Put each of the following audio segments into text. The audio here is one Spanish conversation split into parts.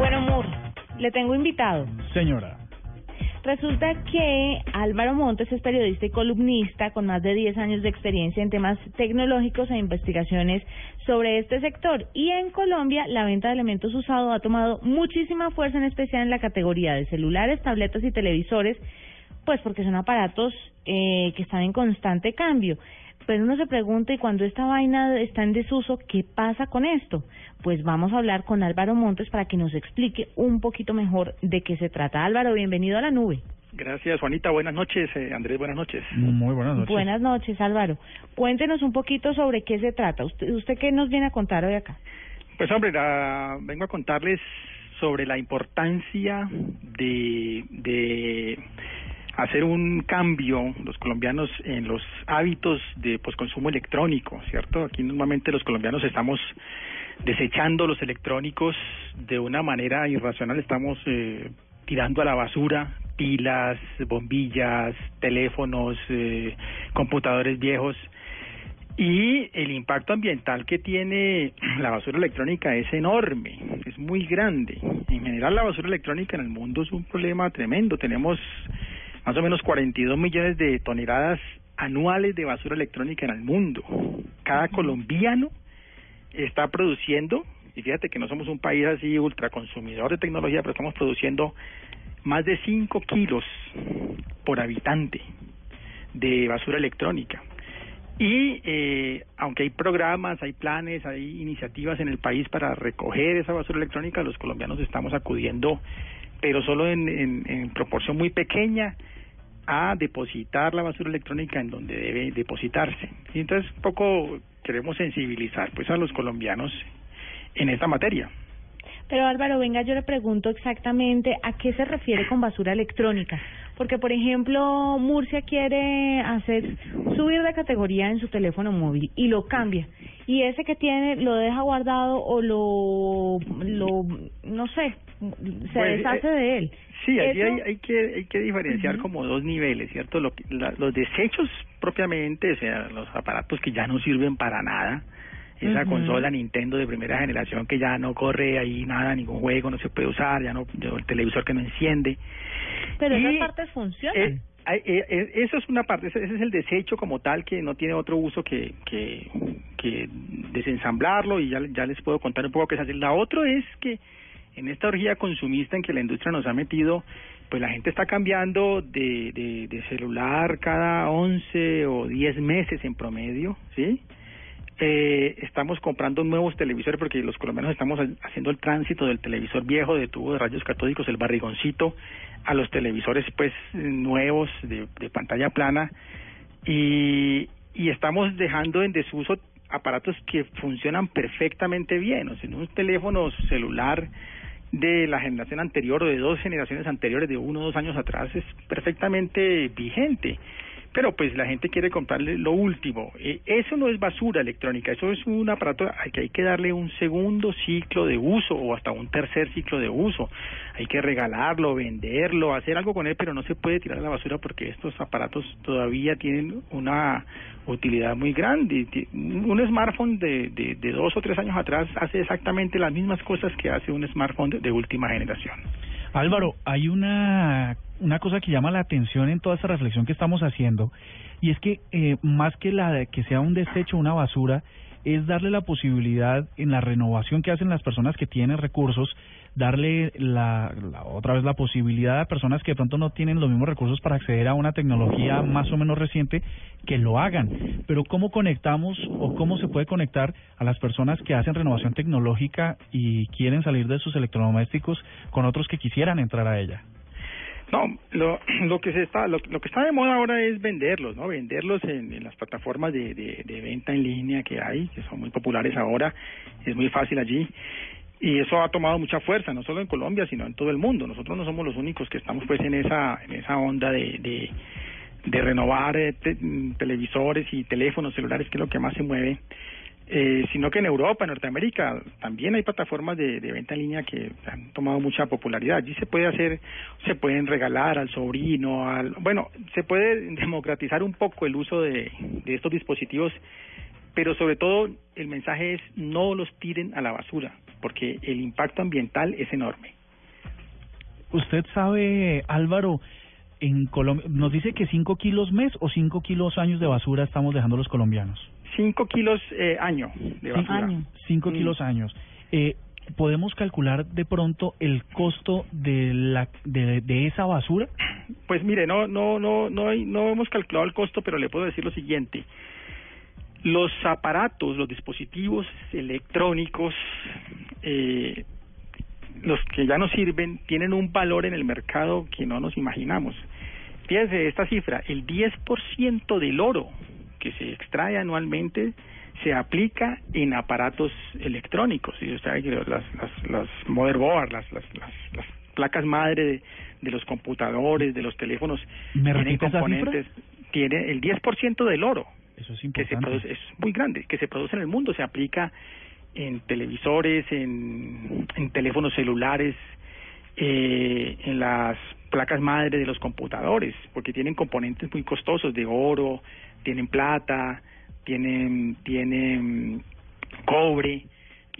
Bueno, Mur, le tengo invitado. Señora. Resulta que Álvaro Montes es periodista y columnista con más de 10 años de experiencia en temas tecnológicos e investigaciones sobre este sector. Y en Colombia, la venta de elementos usados ha tomado muchísima fuerza, en especial en la categoría de celulares, tabletas y televisores, pues porque son aparatos eh, que están en constante cambio. Pero uno se pregunta, ¿y cuando esta vaina está en desuso, qué pasa con esto? Pues vamos a hablar con Álvaro Montes para que nos explique un poquito mejor de qué se trata. Álvaro, bienvenido a la nube. Gracias, Juanita. Buenas noches, eh, Andrés. Buenas noches. Muy buenas noches. Buenas noches, Álvaro. Cuéntenos un poquito sobre qué se trata. ¿Usted, usted qué nos viene a contar hoy acá? Pues, hombre, la- vengo a contarles sobre la importancia de, de hacer un cambio los colombianos en los hábitos de pues, consumo electrónico, ¿cierto? Aquí normalmente los colombianos estamos desechando los electrónicos de una manera irracional, estamos eh, tirando a la basura pilas, bombillas, teléfonos, eh, computadores viejos y el impacto ambiental que tiene la basura electrónica es enorme, es muy grande. En general la basura electrónica en el mundo es un problema tremendo. Tenemos más o menos 42 millones de toneladas anuales de basura electrónica en el mundo. Cada colombiano está produciendo, y fíjate que no somos un país así ultraconsumidor de tecnología, pero estamos produciendo más de 5 kilos por habitante de basura electrónica. Y eh, aunque hay programas, hay planes, hay iniciativas en el país para recoger esa basura electrónica, los colombianos estamos acudiendo, pero solo en, en, en proporción muy pequeña, a depositar la basura electrónica en donde debe depositarse. Y entonces un poco queremos sensibilizar pues a los colombianos en esta materia. Pero Álvaro, venga, yo le pregunto exactamente a qué se refiere con basura electrónica. Porque, por ejemplo, Murcia quiere hacer subir de categoría en su teléfono móvil y lo cambia. Y ese que tiene lo deja guardado o lo, lo no sé, se Pues, deshace eh, de él. Sí, allí hay, hay que hay que diferenciar como dos niveles, ¿cierto? Lo la- los desechos propiamente, o sea, los aparatos que ya no sirven para nada, esa consola Nintendo de primera generación que ya no corre ahí nada, ningún juego no se puede usar, ya no, el televisor que no enciende. Pero Y, esas partes funcionan. eh, eh, eh, eso es una parte, ese ese es el desecho como tal que no tiene otro uso que, que, que desensamblarlo y ya, ya les puedo contar un poco qué se hace. La otra es que en esta orgía consumista en que la industria nos ha metido, pues la gente está cambiando de, de, de celular cada 11 o 10 meses en promedio, ¿sí? Eh, estamos comprando nuevos televisores porque los colombianos estamos ha- haciendo el tránsito del televisor viejo de tubo de rayos catódicos, el barrigoncito, a los televisores pues nuevos de, de pantalla plana y, y estamos dejando en desuso aparatos que funcionan perfectamente bien, o sea, un teléfono celular de la generación anterior o de dos generaciones anteriores, de uno o dos años atrás, es perfectamente vigente. Pero pues la gente quiere comprarle lo último. Eh, eso no es basura electrónica, eso es un aparato al que hay que darle un segundo ciclo de uso o hasta un tercer ciclo de uso. Hay que regalarlo, venderlo, hacer algo con él, pero no se puede tirar a la basura porque estos aparatos todavía tienen una utilidad muy grande. Un smartphone de, de, de dos o tres años atrás hace exactamente las mismas cosas que hace un smartphone de última generación. Álvaro, hay una, una cosa que llama la atención en toda esta reflexión que estamos haciendo, y es que eh, más que la de que sea un desecho, una basura, es darle la posibilidad en la renovación que hacen las personas que tienen recursos, darle la, la- otra vez la posibilidad a personas que de pronto no tienen los mismos recursos para acceder a una tecnología más o menos reciente que lo hagan. Pero ¿cómo conectamos o cómo se puede conectar a las personas que hacen renovación tecnológica y quieren salir de sus electrodomésticos con otros que quisieran entrar a ella? No, lo, lo que se está, lo, lo que está de moda ahora es venderlos, ¿no? Venderlos en, en las plataformas de, de, de venta en línea que hay, que son muy populares ahora, es muy fácil allí. Y eso ha tomado mucha fuerza, no solo en Colombia, sino en todo el mundo. Nosotros no somos los únicos que estamos pues en esa, en esa onda de, de, de renovar eh, mm, televisores y teléfonos celulares, que es lo que más se mueve. Eh, sino que en Europa, en Norteamérica, también hay plataformas de, venta en línea que han tomado mucha popularidad. Allí se puede hacer, se pueden regalar al sobrino, al, bueno, se puede democratizar un poco el uso de, de estos dispositivos, pero sobre todo el mensaje es no los tiren a la basura. porque el impacto ambiental es enorme. Usted sabe, Álvaro, en Colombia, nos dice que 5 kilos mes o 5 kilos años de basura estamos dejando los colombianos. 5 kilos eh, año de basura. 5 mm. kilos años. Eh, ¿Podemos calcular de pronto el costo de, la, de, de esa basura? Pues mire, no, no, no, no, no hemos calculado el costo, pero le puedo decir lo siguiente. Los aparatos, los dispositivos electrónicos, eh, los que ya no sirven, tienen un valor en el mercado que no nos imaginamos. Fíjense esta cifra, el 10% del oro que se extrae anualmente se aplica en aparatos electrónicos. Y usted que las, las, las motherboard, las, las, las, placas madre de, los computadores, de los teléfonos, tienen componentes, tiene el 10% del oro. Eso es Que se produce, es muy grande, que se produce en el mundo, se aplica en televisores, en, en teléfonos celulares, eh, en las placas madre de los computadores, porque tienen componentes muy costosos de oro, tienen plata, tienen, tienen cobre,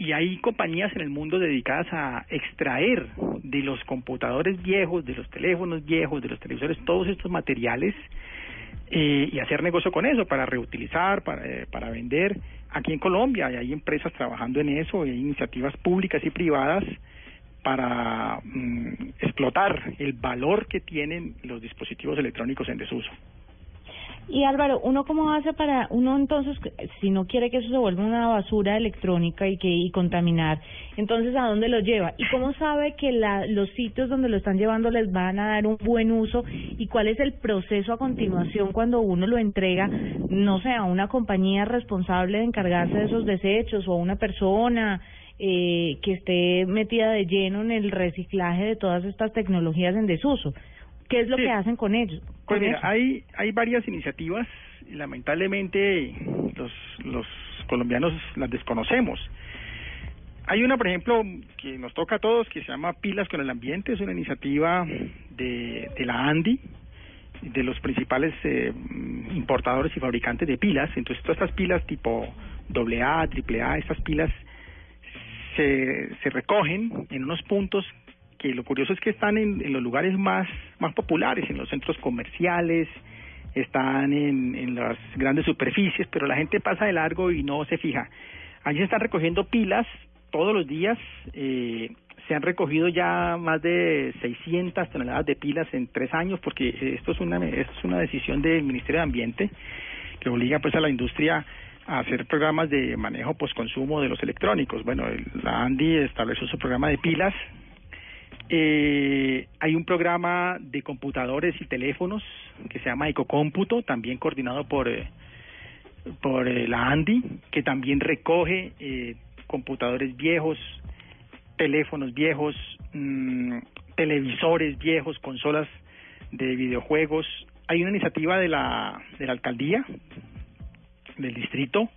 y hay compañías en el mundo dedicadas a extraer de los computadores viejos, de los teléfonos viejos, de los televisores, todos estos materiales eh, y hacer negocio con eso para reutilizar, para, eh, para vender. Aquí en Colombia hay empresas trabajando en eso, hay iniciativas públicas y privadas para mm, explotar el valor que tienen los dispositivos electrónicos en desuso. Y Álvaro, ¿uno cómo hace para, uno entonces, si no quiere que eso se vuelva una basura electrónica y que y contaminar, entonces ¿a dónde lo lleva? ¿Y cómo sabe que la, los sitios donde lo están llevando les van a dar un buen uso? ¿Y cuál es el proceso a continuación cuando uno lo entrega, no sé, a una compañía responsable de encargarse de esos desechos o a una persona? Eh, que esté metida de lleno en el reciclaje de todas estas tecnologías en desuso. ¿Qué es lo que hacen con ellos? Pues mira, hay, hay varias iniciativas y lamentablemente los, los colombianos las desconocemos. Hay una, por ejemplo, que nos toca a todos, que se llama Pilas con el Ambiente, es una iniciativa de, de la ANDI, de los principales eh, importadores y fabricantes de pilas. Entonces, todas estas pilas tipo AA, AAA, estas pilas se, se recogen en unos puntos que lo curioso es que están en, los lugares más, más populares, en los centros comerciales, están en, las grandes superficies, pero la gente pasa de largo y no se fija. Allí se están recogiendo pilas todos los días. Eh, se han recogido ya más de 600 toneladas de pilas en tres años, porque esto es una, esto es una decisión del Ministerio de Ambiente que obliga pues a la industria hacer programas de manejo post-consumo de los electrónicos. Bueno, la ANDI estableció su programa de pilas eh, hay un programa de computadores y teléfonos que se llama Ecocómputo, también coordinado por, eh, por eh, la ANDI, que también recoge eh, computadores viejos, teléfonos viejos, mm, televisores viejos, consolas de videojuegos. Hay una iniciativa de la, de la alcaldía, del distrito,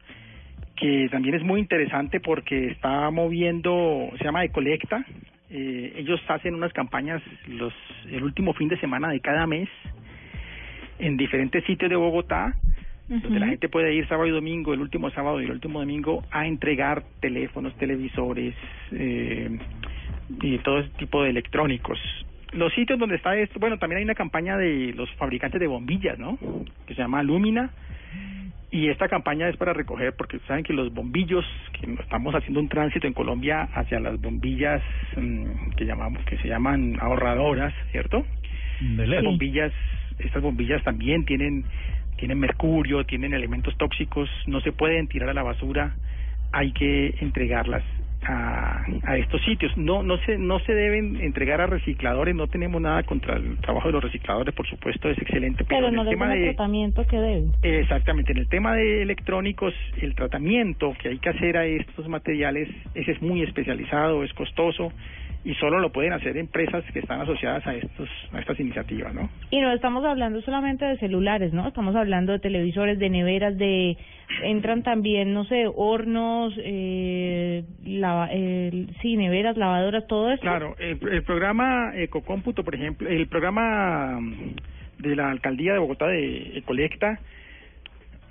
que también es muy interesante porque está moviendo, se llama Ecolecta, eh, ellos hacen unas campañas los el último fin de semana de cada mes en diferentes sitios de Bogotá, donde la gente puede ir sábado y domingo, el último sábado y el último domingo, a entregar teléfonos, televisores eh, y todo ese tipo de electrónicos. Los sitios donde está esto, bueno, también hay una campaña de los fabricantes de bombillas, ¿no? Que se llama Lumina y esta campaña es para recoger, porque saben que los bombillos, que estamos haciendo un tránsito en Colombia hacia las bombillas mm, que llamamos, que se llaman ahorradoras, ¿cierto? Las bombillas, estas bombillas también tienen, tienen mercurio, tienen elementos tóxicos, no se pueden tirar a la basura, hay que entregarlas a, a estos sitios. No no se no se deben entregar a recicladores, no tenemos nada contra el trabajo de los recicladores, por supuesto, es excelente. Pero, no el tema el tratamiento que deben. Exactamente, en el tema de electrónicos, el tratamiento que hay que hacer a estos materiales ese es muy especializado, es costoso y solo lo pueden hacer empresas que están asociadas a estos a estas iniciativas, ¿no? Y no estamos hablando solamente de celulares, ¿no? Estamos hablando de televisores, de neveras, de entran también, no sé, hornos, eh, lava, eh, sí, neveras, lavadoras, todo eso. Claro, el, el programa Ecocómputo, por ejemplo, el programa de la alcaldía de Bogotá de Ecolecta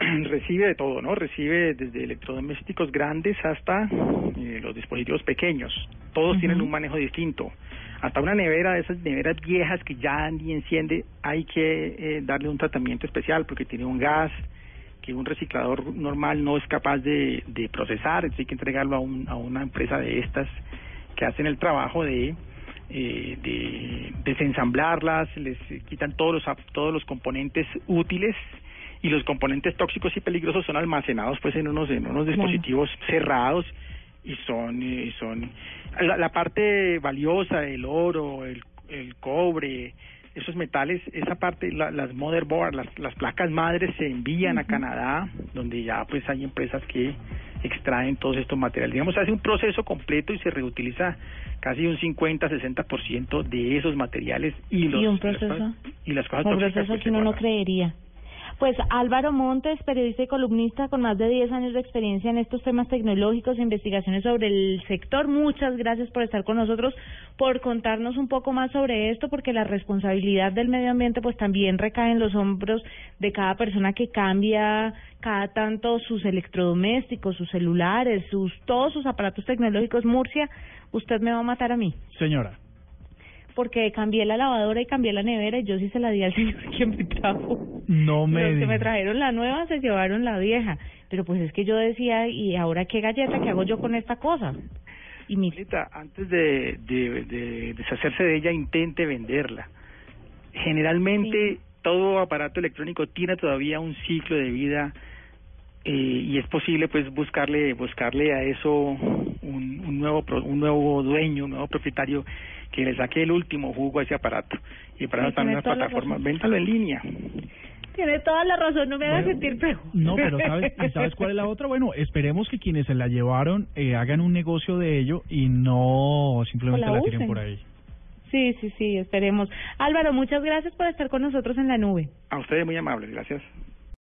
recibe de todo, ¿no? Recibe desde electrodomésticos grandes hasta eh, los dispositivos pequeños. Todos tienen un manejo distinto. Hasta una nevera de esas neveras viejas que ya ni enciende, hay que eh, darle un tratamiento especial porque tiene un gas que un reciclador normal no es capaz de, de procesar, entonces hay que entregarlo a, un, a una empresa de estas que hacen el trabajo de eh, de desensamblarlas, les quitan todos los todos los componentes útiles y los componentes tóxicos y peligrosos son almacenados pues en unos en unos dispositivos cerrados y son y son la, la, parte valiosa el oro el, el cobre esos metales esa parte la, las motherboard las las placas madres se envían a Canadá donde ya pues hay empresas que extraen todos estos materiales digamos hace un proceso completo y se reutiliza casi un 50-60% de esos materiales y los ¿Y un proceso? y las cosas un proceso pues, que uno no creería. Pues Álvaro Montes, periodista y columnista con más de 10 años de experiencia en estos temas tecnológicos e investigaciones sobre el sector. Muchas gracias por estar con nosotros, por contarnos un poco más sobre esto, porque la responsabilidad del medio ambiente pues también recae en los hombros de cada persona que cambia cada tanto sus electrodomésticos, sus celulares, sus todos sus aparatos tecnológicos. Murcia, usted me va a matar a mí Señora, porque cambié la lavadora y cambié la nevera y yo sí se la di al señor que me trajo. no me Los que me trajeron la nueva se llevaron la vieja. Pero pues es que yo decía, ¿y ahora qué galleta? ¿Qué hago yo con esta cosa? Y mi... Antes de, de, de deshacerse de ella, intente venderla. Generalmente todo aparato electrónico tiene todavía un ciclo de vida eh, y es posible pues buscarle buscarle a eso un, un nuevo pro- un nuevo dueño, un nuevo propietario que le saque el último jugo a ese aparato. Y para eso también las plataformas, véntalo en línea. Tiene toda la razón, no me hagas Bueno, sentir peor. No, pero ¿sabes, ¿y ¿sabes cuál es la otra? Bueno, esperemos que quienes se la llevaron eh, hagan un negocio de ello y no simplemente la la tiren usen. por ahí. Sí, sí, sí, esperemos. Álvaro, muchas gracias por estar con nosotros en la nube. A ustedes muy amables, gracias.